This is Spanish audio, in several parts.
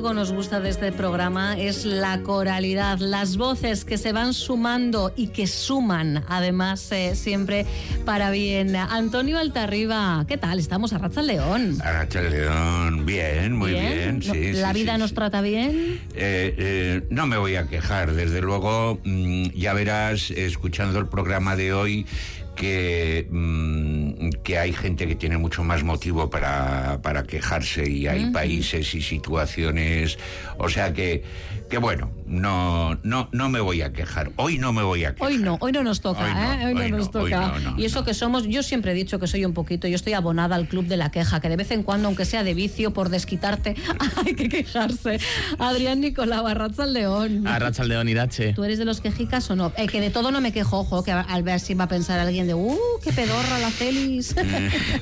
algo nos gusta de este programa es la coralidad, las voces que se van sumando y que suman, además, eh, siempre para bien. Antonio Altarriba, ¿qué tal? Estamos a Racha León. A Racha León, bien, muy bien. sí, ¿La vida nos trata bien? Eh, eh, no me voy a quejar, desde luego, mm, ya verás, escuchando el programa de hoy, que, mm, que hay gente que tiene mucho más motivo para, para quejarse y hay países y situaciones, o sea que, que bueno, no, no, no me voy a quejar. Hoy no me voy a quejar. Hoy no, hoy no nos toca, ¿eh? Hoy no, nos toca. y eso que somos, yo siempre he dicho que soy un poquito, yo estoy abonada al club de la queja, que de vez en cuando, aunque sea de vicio, por desquitarte, hay que quejarse. Adrián Nicolau, Arracha León. Arracha León, Irache. ¿Tú eres de los quejicas o no? Eh, que de todo no me quejo, ojo, que al ver si va a pensar alguien de, uh, qué pedorra la Félix.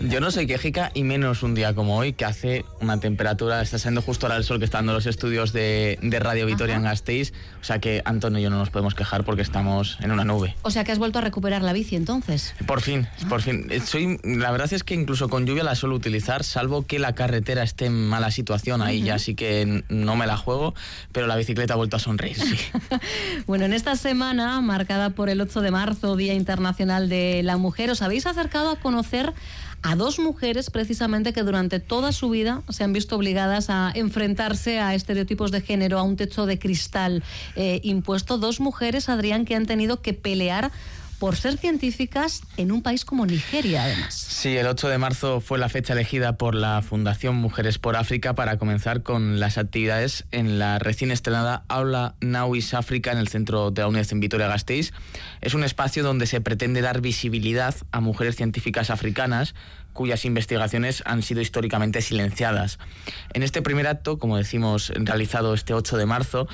yo no soy quejica y menos un día como hoy, que hace una temperatura, está siendo justo ahora el sol que está dando los estudios de, Radio Vitoria en Gasteiz, o sea que Antonio y yo no nos podemos quejar porque estamos en una nube. O sea que has vuelto a recuperar la bici entonces. Por fin, por fin. Eh, soy, la verdad es que incluso con lluvia la suelo utilizar, salvo que la carretera esté en mala situación ahí, ya sí que no me la juego, pero la bicicleta ha vuelto a sonreír, sí. bueno, en esta semana, marcada por el 8 de marzo, Día Internacional de la Mujer, os habéis acercado a conocer a dos mujeres precisamente que durante toda su vida se han visto obligadas a enfrentarse a estereotipos de género, a un techo de cristal eh, impuesto. Dos mujeres, Adrián, que han tenido que pelear por ser científicas en un país como Nigeria, además. Sí, el 8 de marzo fue la fecha elegida por la Fundación Mujeres por África para comenzar con las actividades en la recién estrenada Aula Nauis África en el centro de la UNED en Vitoria-Gasteiz. Es un espacio donde se pretende dar visibilidad a mujeres científicas africanas cuyas investigaciones han sido históricamente silenciadas. En este primer acto, como decimos, realizado este 8 de marzo,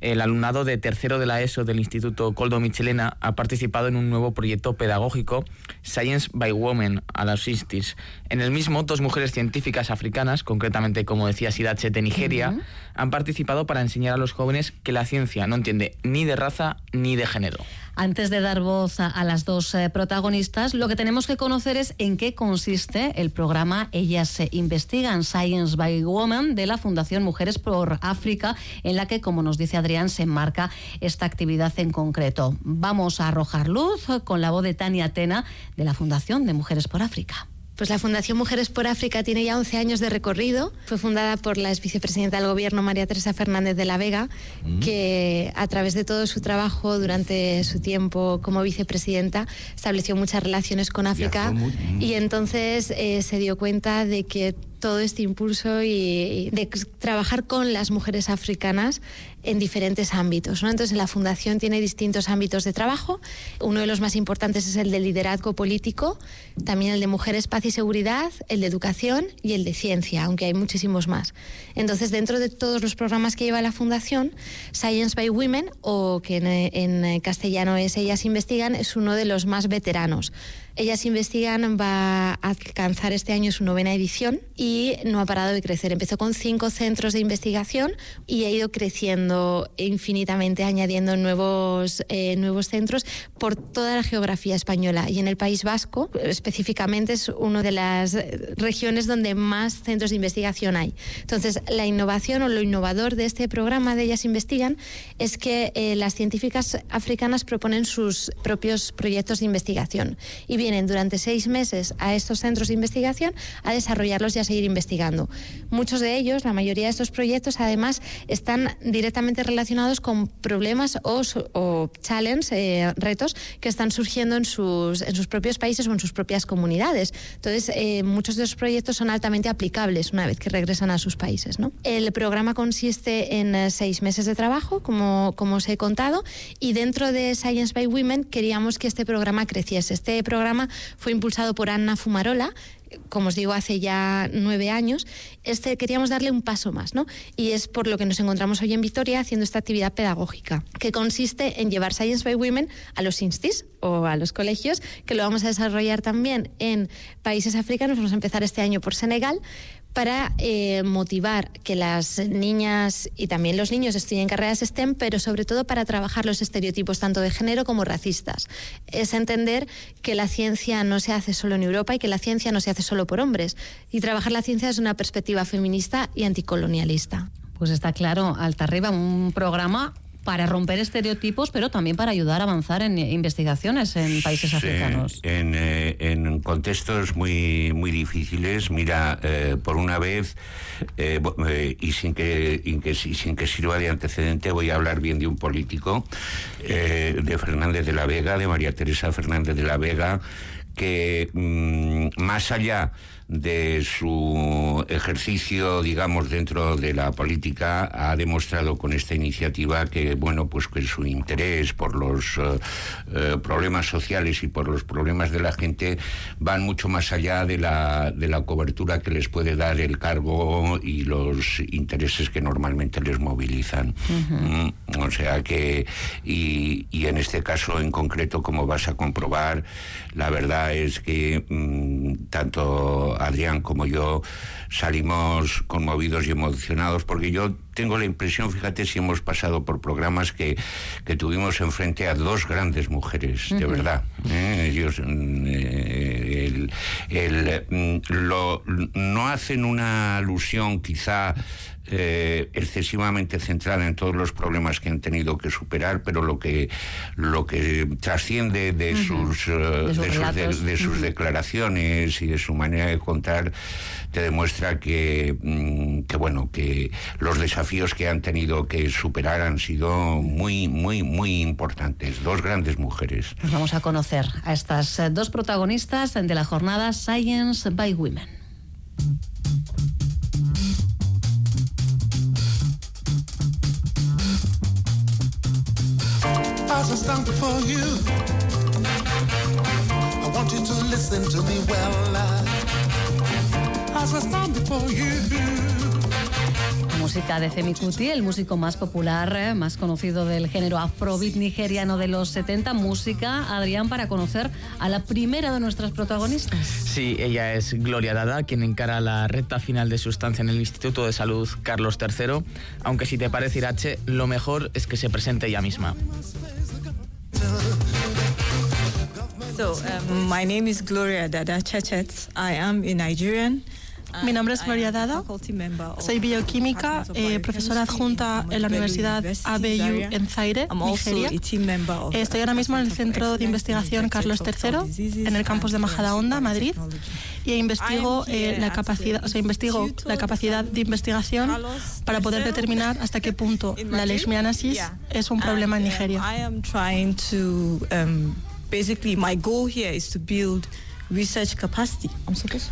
el alumnado de tercero de la ESO del Instituto Coldo Michelena ha participado en un nuevo proyecto pedagógico, Science by Women, a los ISTIS. En el mismo, dos mujeres científicas africanas, concretamente, como decía Sidache, de Nigeria, han participado para enseñar a los jóvenes que la ciencia no entiende ni de raza ni de género. Antes de dar voz a, las dos eh, protagonistas, lo que tenemos que conocer es en qué consiste el programa Ellas se investigan, Science by Women, de la Fundación Mujeres por África, en la que, como nos dice Adrián, se enmarca esta actividad en concreto. Vamos a arrojar luz con la voz de Tania Tena, de la Fundación de Mujeres por África. Pues la Fundación Mujeres por África tiene ya 11 años de recorrido. Fue fundada por la ex vicepresidenta del Gobierno, María Teresa Fernández de la Vega, mm. que a través de todo su trabajo durante su tiempo como vicepresidenta estableció muchas relaciones con África y entonces eh, se dio cuenta de que todo este impulso y, de trabajar con las mujeres africanas en diferentes ámbitos. ¿no? Entonces, la Fundación tiene distintos ámbitos de trabajo. Uno de los más importantes es el de liderazgo político, también el de mujeres, paz y seguridad, el de educación y el de ciencia, aunque hay muchísimos más. Entonces, dentro de todos los programas que lleva la Fundación, Science by Women, o que en castellano es Ellas Investigan, es uno de los más veteranos. Ellas Investigan va a alcanzar este año su novena edición y no ha parado de crecer. Empezó con cinco centros de investigación y ha ido creciendo infinitamente, añadiendo nuevos, eh, nuevos centros por toda la geografía española. Y en el País Vasco, específicamente, es una de las regiones donde más centros de investigación hay. Entonces, la innovación o lo innovador de este programa de Ellas Investigan es que eh, las científicas africanas proponen sus propios proyectos de investigación y bien durante seis meses a estos centros de investigación a desarrollarlos y a seguir investigando. Muchos de ellos, la mayoría de estos proyectos, además, están directamente relacionados con problemas o, o challenges, eh, retos que están surgiendo en sus, en sus propios países o en sus propias comunidades. Entonces, eh, muchos de esos proyectos son altamente aplicables una vez que regresan a sus países. ¿no? El programa consiste en eh, seis meses de trabajo, como, como os he contado, y dentro de Science by Women queríamos que este programa creciese. Este programa fue impulsado por Anna Fumarola, como os digo, hace ya nueve años, este, queríamos darle un paso más, ¿no? Y es por lo que nos encontramos hoy en Vitoria haciendo esta actividad pedagógica, que consiste en llevar Science by Women a los instis o a los colegios, que lo vamos a desarrollar también en países africanos. Vamos a empezar este año por Senegal, para eh, motivar que las niñas y también los niños estudien carreras STEM, pero sobre todo para trabajar los estereotipos tanto de género como racistas. Es entender que la ciencia no se hace solo en Europa y que la ciencia no se hace solo por hombres. Y trabajar la ciencia desde una perspectiva feminista y anticolonialista. Pues está claro, Alta Arriba, un programa para romper estereotipos, pero también para ayudar a avanzar en investigaciones en países africanos. En, eh, en, contextos muy, muy difíciles, mira, eh, por una vez, eh, y, sin que, sin que sirva de antecedente, voy a hablar bien de un político, de Fernández de la Vega, de María Teresa Fernández de la Vega, que mm, más allá de su ejercicio, digamos, dentro de la política, ha demostrado con esta iniciativa que, bueno, pues que su interés por los eh, eh, problemas sociales y por los problemas de la gente van mucho más allá de la, de la cobertura que les puede dar el cargo y los intereses que normalmente les movilizan. Mm, o sea que, y, y, en este caso en concreto, como vas a comprobar, la verdad es que mm, tanto Adrián como yo salimos conmovidos y emocionados porque yo tengo la impresión, fíjate si hemos pasado por programas que, que tuvimos enfrente a dos grandes mujeres, de verdad. ¿eh? Ellos mm, eh, el, mm, lo, no hacen una alusión quizá eh, excesivamente centrada en todos los problemas que han tenido que superar, pero lo que lo que trasciende de sus de sus, declaraciones y de su manera de contar te demuestra que, mm, que bueno que los desafíos que han tenido que superar han sido muy muy muy importantes. Dos grandes mujeres. Nos vamos a conocer a estas eh, dos protagonistas de la jornada Science by Women. I stand before you. I want you to listen to me well. As I stand before you. música de Femi Kuti, el músico más popular, eh, más conocido del género afrobeat nigeriano de los 70. Música, Adrián, para conocer a la primera de nuestras protagonistas. Sí, ella es Gloria Dada, quien encara la recta final de su estancia en el Instituto de Salud Carlos III. Aunque si te parece, Irache, lo mejor es que se presente ella misma. So, um, my name is Gloria Dada Chechet. I am a Nigerian. Mi nombre es Gloria Dada, soy bioquímica, eh, profesora adjunta en la Universidad ABU en Zaire, Nigeria. Estoy ahora mismo en el Centro de Investigación Carlos III, en el campus de Majadahonda, Madrid, y investigo, eh, la capacidad, o sea, investigo la capacidad de investigación para poder determinar hasta qué punto la leishmaniasis es un problema en Nigeria. Um, basically, my goal here is to build research capacity. I'm supposed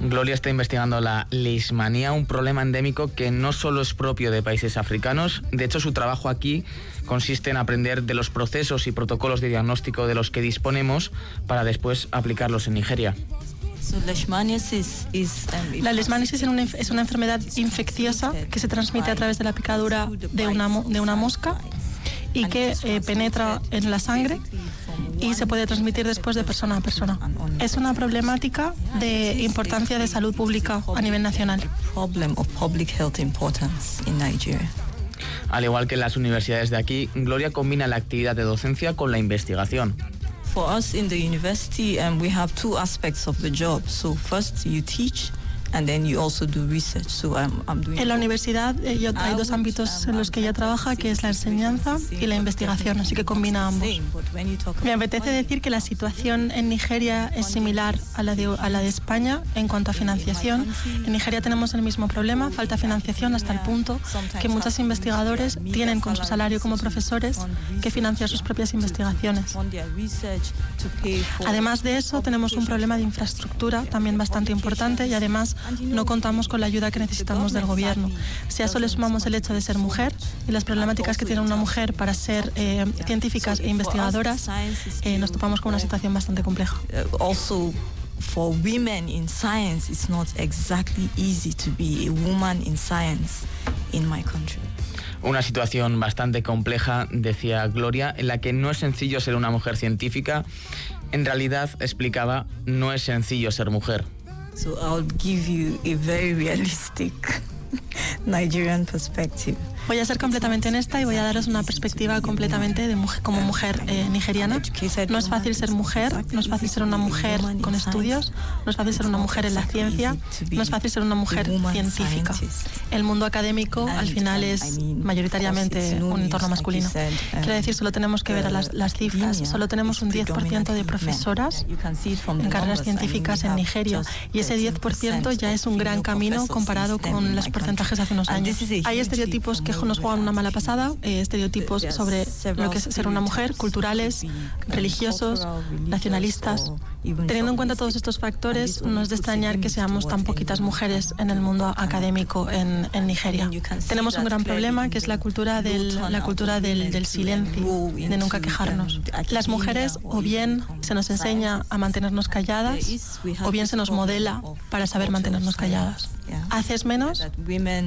Gloria está investigando la leishmanía, un problema endémico que no solo es propio de países africanos. De hecho, su trabajo aquí consiste en aprender de los procesos y protocolos de diagnóstico de los que disponemos para después aplicarlos en Nigeria. Um, la leishmaniasis es una enfermedad infecciosa que se transmite a través de la picadura de una, de una mosca y que eh, penetra en la sangre y se puede transmitir después de persona a persona. Es una problemática de importancia de salud pública a nivel nacional. Al igual que en las universidades de aquí, Gloria combina la actividad de docencia con la investigación. For us in the university, um, we have two aspects of the job. So first you teach en la universidad eh, hay dos ámbitos en los que ella trabaja, que es la enseñanza y la investigación, así que combina ambos. Me apetece decir que la situación en Nigeria es similar a la, de, a la de España en cuanto a financiación. En Nigeria tenemos el mismo problema, falta financiación hasta el punto que muchos investigadores tienen con su salario como profesores que financiar sus propias investigaciones. Además de eso, tenemos un problema de infraestructura también bastante importante y además no contamos con la ayuda que necesitamos del gobierno. Si a eso le sumamos el hecho de ser mujer y las problemáticas que tiene una mujer para ser eh, científicas e investigadoras, eh, nos topamos con una situación bastante compleja. Uh, for women in science, it's not exactly easy to be a woman in science in my country. Una situación bastante compleja, decía Gloria, en la que no es sencillo ser una mujer científica. En realidad, explicaba, no es sencillo ser mujer. So I'll give you a very realistic Nigerian perspective. Voy a ser completamente honesta y voy a daros una perspectiva completamente de mujer, como mujer eh, nigeriana. No es fácil ser mujer, no es fácil ser una mujer con estudios, no es fácil ser una mujer en la ciencia, no es fácil ser una mujer científica. El mundo académico al final es mayoritariamente un entorno masculino. Quiere decir, solo tenemos que ver a las, las cifras, solo tenemos un 10% de profesoras en carreras científicas en Nigeria y ese 10% ya es un gran camino comparado con los porcentajes hace unos años. Hay estereotipos que nos juegan una mala pasada, eh, estereotipos sobre lo que es ser una mujer, culturales, religiosos, nacionalistas. Teniendo en cuenta todos estos factores, no es de extrañar que seamos tan poquitas mujeres en el mundo académico en, Nigeria. Tenemos un gran problema que es la cultura del, la cultura del, del silencio, de nunca quejarnos. Las mujeres o bien se nos enseña a mantenernos calladas o bien se nos modela para saber mantenernos calladas. Haces menos,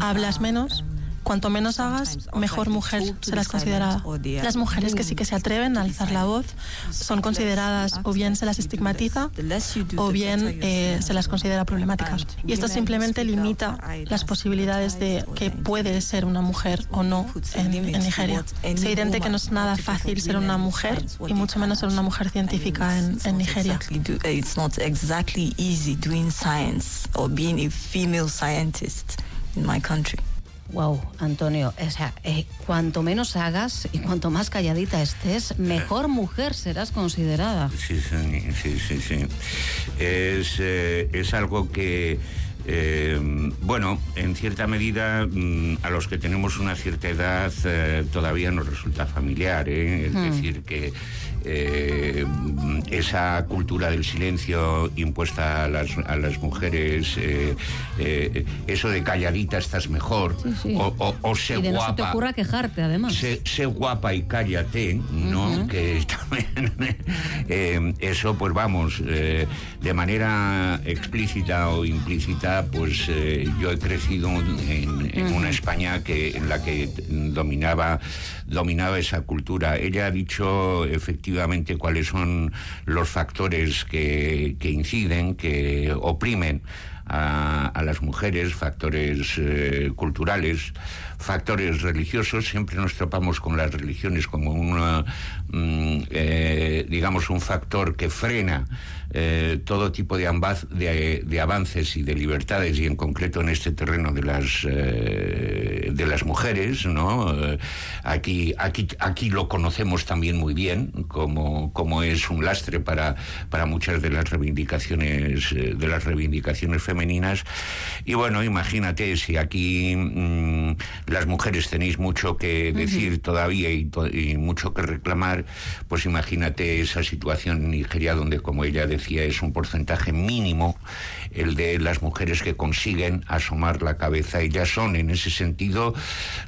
hablas menos cuanto menos hagas, mejor mujer serás considerada. Las mujeres que sí que se atreven a alzar la voz son consideradas o bien se las estigmatiza o bien eh, se las considera problemáticas. Y esto simplemente limita las posibilidades de que puede ser una mujer o no en, Nigeria. Es evidente que no es nada fácil ser una mujer y mucho menos ser una mujer científica en, en Nigeria. It's not exactly easy doing science or being a female scientist in my country. Wow, Antonio, o sea, eh, cuanto menos hagas y cuanto más calladita estés, mejor mujer serás considerada. Sí, sí, sí, sí. Es, eh, es algo que eh, bueno, en cierta medida mm, a los que tenemos una cierta edad todavía nos resulta familiar, ¿eh? es hmm. decir, que esa cultura del silencio impuesta a las, a las mujeres, eso de calladita estás mejor, O, o, sé y guapa. No se te ocurra quejarte, además. Sé, guapa y cállate, ¿no? Que también eso, pues vamos, de manera explícita o implícita pues eh, yo he crecido en, una España que, en la que dominaba, dominaba esa cultura. Ella ha dicho efectivamente cuáles son los factores que, inciden, que oprimen a, las mujeres, factores eh, culturales, factores religiosos. Siempre nos topamos con las religiones como una, mm, eh, digamos, un factor que frena eh, todo tipo de, de, avances y de libertades y en concreto en este terreno de las eh, de las mujeres no aquí aquí aquí lo conocemos también muy bien como como es un lastre para para muchas de las reivindicaciones de las reivindicaciones femeninas y bueno imagínate si aquí mm, las mujeres tenéis mucho que decir todavía y, y mucho que reclamar pues imagínate esa situación en Nigeria donde como ella decía es un porcentaje mínimo el de las mujeres que consiguen asomar la cabeza. Ellas son, en ese sentido,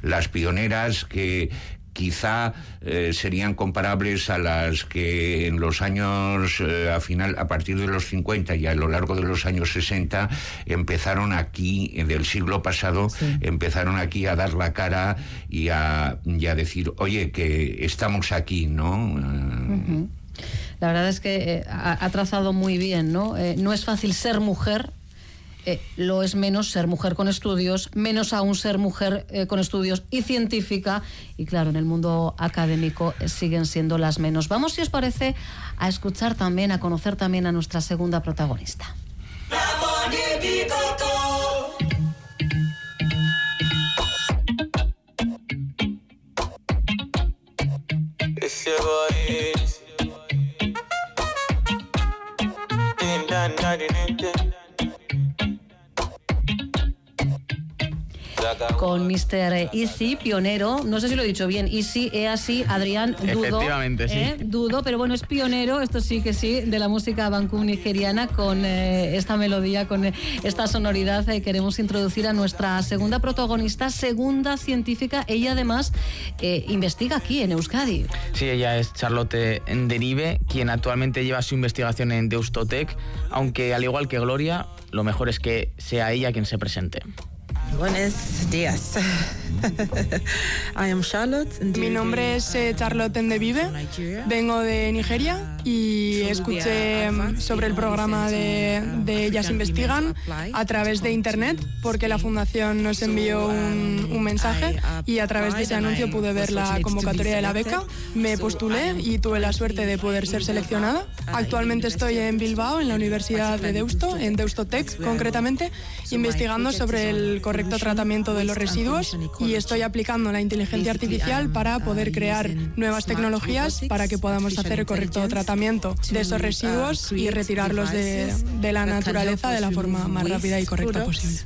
las pioneras que, quizá eh, serían comparables a las que en los años, eh, a final, a partir de los 50 y a lo largo de los años 60, empezaron aquí, del siglo pasado, empezaron aquí a dar la cara y a, decir, oye, que estamos aquí, ¿no? La verdad es que eh, ha, trazado muy bien, ¿no? Eh, no es fácil ser mujer, eh, lo es menos ser mujer con estudios, menos aún ser mujer con estudios y científica. Y claro, en el mundo académico siguen siendo las menos. Vamos, si os parece, a escuchar también, a conocer también a nuestra segunda protagonista. Con Mr. Easy, pionero. No sé si lo he dicho bien. Easy, e así, Adrián, dudo. Efectivamente, sí. ¿eh? Dudo, pero bueno, es pionero, esto sí que sí, de la música Bangkok nigeriana con eh, esta melodía, con eh, esta sonoridad. queremos introducir a nuestra segunda protagonista, segunda científica. Ella además investiga aquí en Euskadi. Sí, ella es Charlotte Derive, quien actualmente lleva su investigación en Deustotec, aunque al igual que Gloria, lo mejor es que sea ella quien se presente. Buenos días. Mi nombre es eh, Charlotte Ndevive, vengo de Nigeria y escuché sobre el programa de, de, Ellas Investigan a través de Internet porque la Fundación nos envió un, un mensaje y a través de ese anuncio pude ver la convocatoria de la beca. Me postulé y tuve la suerte de poder ser seleccionada. Actualmente estoy en Bilbao, en la Universidad de Deusto, en Deusto Tech concretamente, investigando sobre el correcto tratamiento de los residuos y estoy aplicando la inteligencia artificial para poder crear nuevas tecnologías para que podamos hacer el correcto tratamiento de esos residuos y retirarlos de, de la naturaleza de la forma más rápida y correcta posible.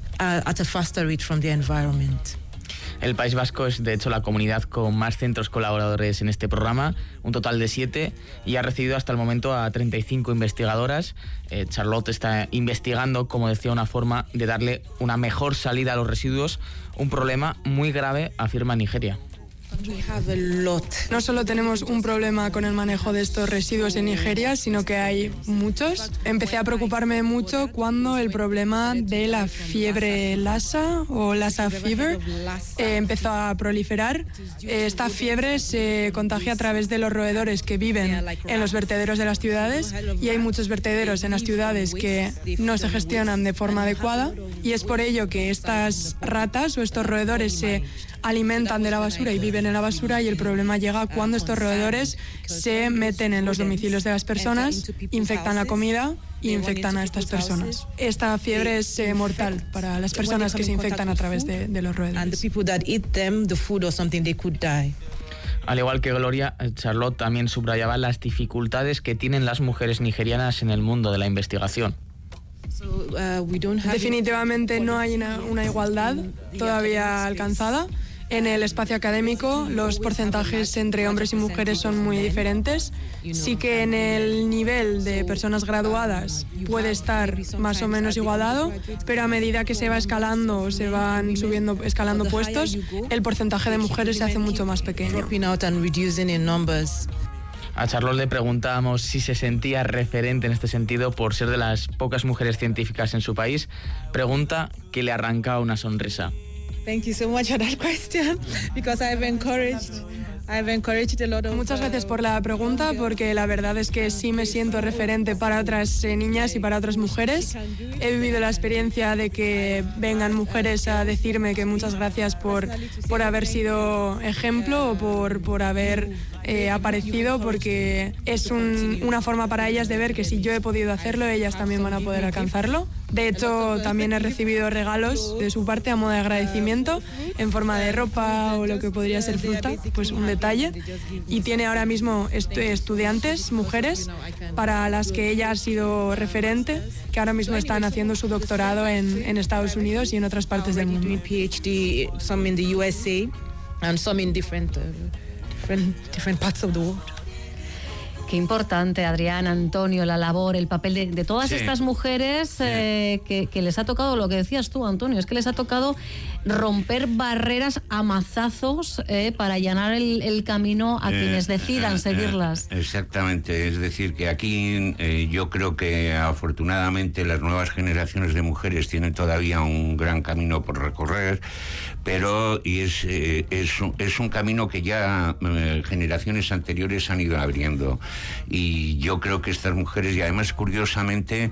El País Vasco es, de hecho, la comunidad con más centros colaboradores en este programa, un total de siete, y ha recibido hasta el momento a 35 investigadoras. Eh, Charlotte está investigando, como decía, una forma de darle una mejor salida a los residuos, un problema muy grave, afirma Nigeria. No solo tenemos un problema con el manejo de estos residuos en Nigeria, sino que hay muchos. Empecé a preocuparme mucho cuando el problema de la fiebre Lassa o Lassa fever eh, empezó a proliferar. Esta fiebre se contagia a través de los roedores que viven en los vertederos de las ciudades y hay muchos vertederos en las ciudades que no se gestionan de forma adecuada y es por ello que estas ratas o estos roedores se alimentan de la basura y viven en la basura y el problema llega cuando estos roedores se meten en los domicilios de las personas, infectan la comida y infectan a estas personas. Esta fiebre es eh, mortal para las personas que se infectan a través de, de los roedores. Al igual que Gloria, Charlotte también subrayaba las dificultades que tienen las mujeres nigerianas en el mundo de la investigación. Uh, Definitivamente no hay una, una igualdad todavía alcanzada. En el espacio académico los porcentajes entre hombres y mujeres son muy diferentes. Sí que en el nivel de personas graduadas puede estar más o menos igualado, pero a medida que se va escalando, se van subiendo, escalando puestos, el porcentaje de mujeres se hace mucho más pequeño. A Charlotte le preguntábamos si se sentía referente en este sentido por ser de las pocas mujeres científicas en su país. Pregunta que le arranca una sonrisa. Thank you so much for that question because I've encouraged Muchas gracias por la pregunta, porque la verdad es que sí me siento referente para otras eh, niñas y para otras mujeres. He vivido la experiencia de que vengan mujeres a decirme que muchas gracias por, por haber sido ejemplo o por, por haber eh, aparecido, porque es una forma para ellas de ver que si yo he podido hacerlo, ellas también van a poder alcanzarlo. De hecho, también he recibido regalos de su parte a modo de agradecimiento en forma de ropa o lo que podría ser fruta, pues un detalle. Y tiene ahora mismo estudiantes, mujeres, para las que ella ha sido referente, que ahora mismo están haciendo su doctorado en, en Estados Unidos y en otras partes del mundo. PhD, some in the USA and some in different, uh, different, different parts of the world. Qué importante, Adrián, Antonio, la labor, el papel de, todas estas mujeres eh, que, les ha tocado, lo que decías tú, Antonio, es que les ha tocado romper barreras a mazazos eh, para allanar el, camino a eh, quienes decidan seguirlas. Exactamente, es decir, que aquí yo creo que afortunadamente las nuevas generaciones de mujeres tienen todavía un gran camino por recorrer, pero y es, es, es un camino que ya generaciones anteriores han ido abriendo y yo creo que estas mujeres, y además curiosamente,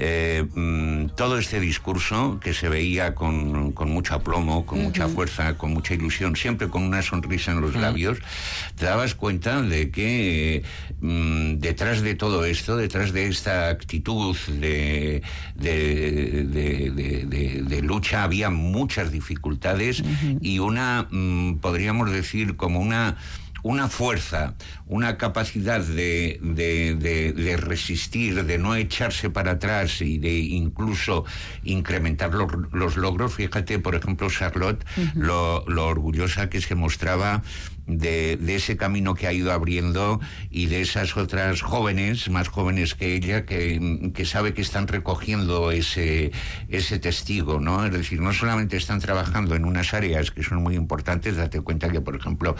eh, mm, todo este discurso que se veía con, con mucho aplomo, con mucha fuerza, con mucha ilusión, siempre con una sonrisa en los labios, te dabas cuenta de que mm, detrás de todo esto, detrás de esta actitud de, de, lucha, había muchas dificultades y una, mm, podríamos decir, como una una fuerza, una capacidad de, de, resistir, de no echarse para atrás y de incluso incrementar los, logros. Fíjate, por ejemplo, Charlotte, lo, lo, orgullosa que se mostraba de, ese camino que ha ido abriendo y de esas otras jóvenes, más jóvenes que ella, que, que, sabe que están recogiendo ese, ese testigo, ¿no? Es decir, no solamente están trabajando en unas áreas que son muy importantes, date cuenta que, por ejemplo,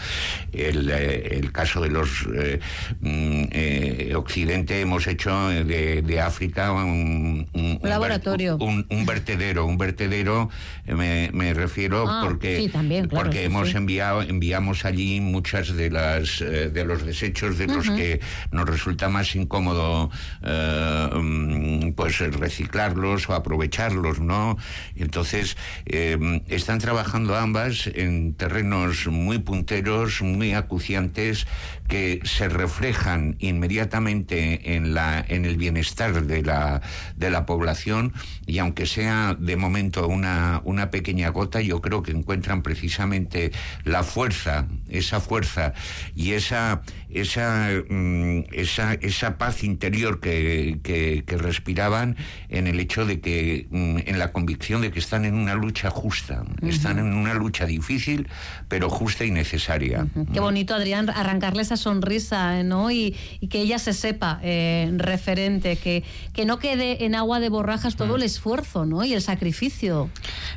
el, eh, el caso de los eh, mm, eh, Occidente hemos hecho de, de África un, un, laboratorio. Un, vertedero, un vertedero, me, me refiero ah, porque, sí, también, porque hemos enviado, enviamos allí ahí muchas de las eh, de los desechos de los que nos resulta más incómodo eh, mm, pues reciclarlos o aprovecharlos, ¿no? Entonces em, están trabajando ambas en terrenos muy punteros, muy acuciantes que se reflejan inmediatamente en la en el bienestar de la de la población y aunque sea de momento una una pequeña gota, yo creo que encuentran precisamente la fuerza, esa fuerza y esa esa mm, esa, esa paz interior que, que, respiraban en el hecho de que mm, en la convicción de que están en una lucha justa, están en una lucha difícil, pero justa y necesaria. Qué bonito, Adrián, arrancarle esa sonrisa, ¿no? Y, que ella se sepa eh, referente, que, que no quede en agua de borrajas todo el esfuerzo, ¿no? Y el sacrificio.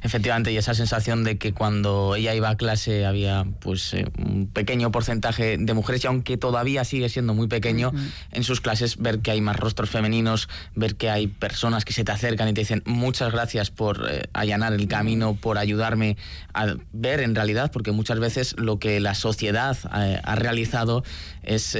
Efectivamente, y esa sensación de que cuando ella iba a clase había pues eh, un pequeño porcentaje de mujeres y aunque todavía sigue siendo muy pequeño, en sus clases ver que hay más rostros femeninos, ver que hay personas que se te acercan y te dicen muchas gracias por eh, allanar el camino, por ayudarme a ver en realidad, porque muchas veces lo que la sociedad eh, ha realizado es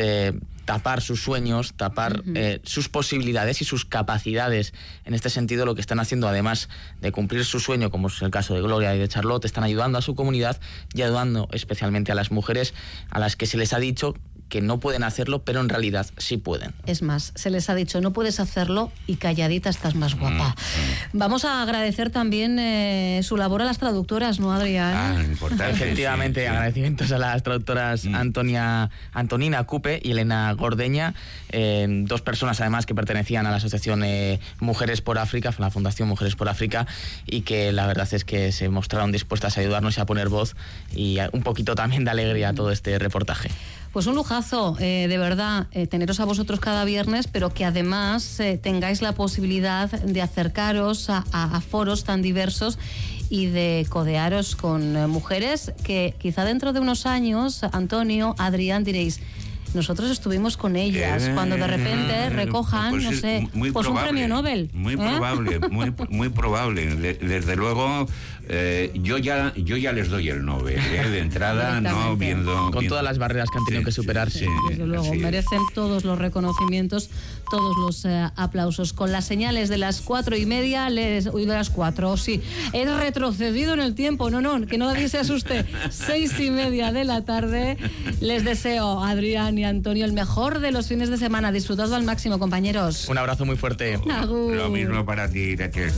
tapar sus sueños, tapar eh, sus posibilidades y sus capacidades. En este sentido, lo que están haciendo, además de cumplir su sueño, como es el caso de Gloria y de Charlotte, están ayudando a su comunidad y ayudando especialmente a las mujeres a las que se les ha dicho que no pueden hacerlo, pero en realidad sí pueden. Es más, se les ha dicho, no puedes hacerlo y calladita estás más guapa. Mm, mm. Vamos a agradecer también eh, su labor a las traductoras, ¿no, Adrián? Ah, importante. Efectivamente, agradecimientos a las traductoras mm. Antonia, Antonina Cupe y Elena Gordeña, eh, dos personas además que pertenecían a la Asociación eh, Mujeres por África, la Fundación Mujeres por África, y que la verdad es que se mostraron dispuestas a ayudarnos y a poner voz y un poquito también de alegría a todo este reportaje. Pues un lujazo, eh, de verdad, eh, teneros a vosotros cada viernes, pero que además eh, tengáis la posibilidad de acercaros a, foros tan diversos y de codearos con mujeres que quizá dentro de unos años, Antonio, Adrián, diréis, nosotros estuvimos con ellas cuando de repente recojan, pues no sé, pues un premio Nobel. Muy probable, muy, muy probable. desde luego, eh, yo ya yo ya les doy el Nobel ¿eh? de entrada, no viendo con todas las barreras que han tenido que superar. Sí, desde luego merecen todos los reconocimientos, todos los eh, aplausos. Con las señales de las cuatro y media, les uy de las cuatro, sí, he retrocedido en el tiempo, no no, que nadie se asuste. Seis y media de la tarde, les deseo Adrián y Antonio el mejor de los fines de semana. Disfrutadlo al máximo, compañeros. Un abrazo muy fuerte. Lo mismo para ti, Raquel.